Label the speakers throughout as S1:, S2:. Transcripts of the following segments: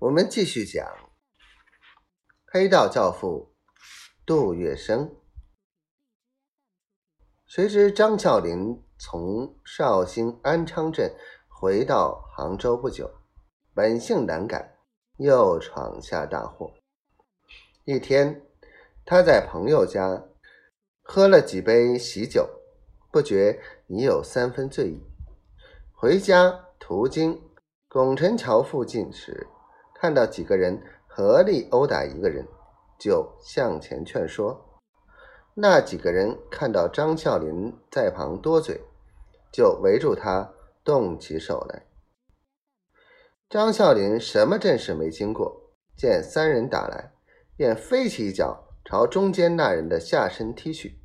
S1: 我们继续讲黑道教父杜月笙。谁知张啸林从绍兴安昌镇回到杭州不久，本性难改，又闯下大祸。一天，他在朋友家喝了几杯喜酒，不觉已有三分醉意。回家途经拱宸桥附近时，看到几个人合力殴打一个人，就向前劝说。那几个人看到张啸林在旁多嘴，就围住他动起手来。张啸林什么阵势没经过，见三人打来，便飞起一脚朝中间那人的下身踢去，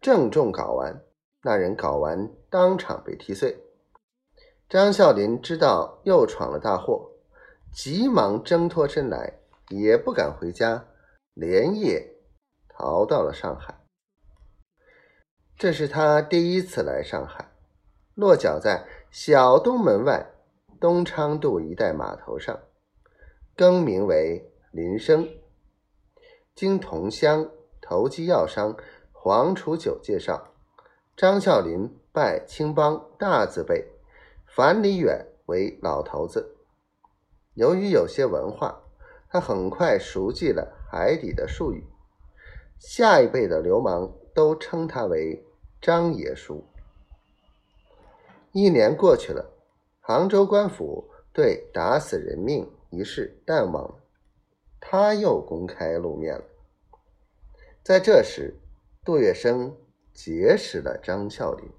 S1: 正中睾丸，那人睾丸当场被踢碎。张啸林知道又闯了大祸。急忙挣脱身来，也不敢回家，连夜逃到了上海。这是他第一次来上海，落脚在小东门外东昌渡一带码头上，更名为林生。经同乡投机药商黄楚九介绍，张啸林拜青帮大字辈樊离远为老头子。由于有些文化，他很快熟记了海底的术语。下一辈的流氓都称他为张爷叔。一年过去了，杭州官府对打死人命一事淡忘了，他又公开露面了。在这时，杜月笙结识了张啸林。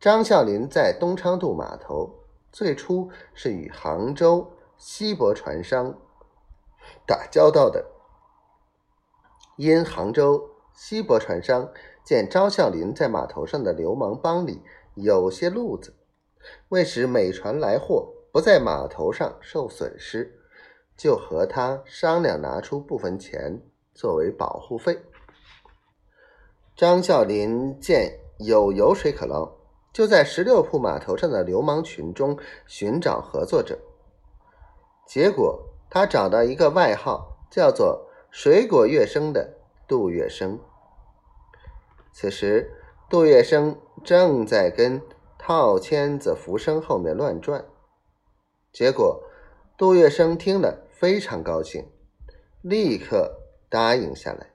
S1: 张啸林在东昌渡码头。最初是与杭州西博船商打交道的，因杭州西博船商见张啸林在码头上的流氓帮里有些路子，为使美船来货不在码头上受损失，就和他商量拿出部分钱作为保护费。张啸林见有油水可捞。就在十六铺码头上的流氓群中寻找合作者，结果他找到一个外号叫做“水果月生”的杜月笙。此时，杜月笙正在跟套签子浮生后面乱转。结果，杜月笙听了非常高兴，立刻答应下来。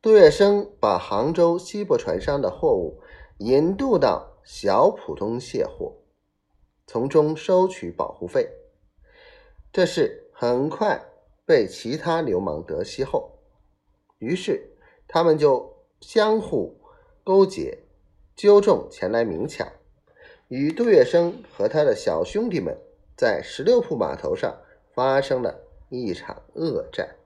S1: 杜月笙把杭州西部船商的货物。引渡到小浦东卸货，从中收取保护费。这事很快被其他流氓得悉后，于是他们就相互勾结，纠众前来明抢，与杜月笙和他的小兄弟们在十六铺码头上发生了一场恶战。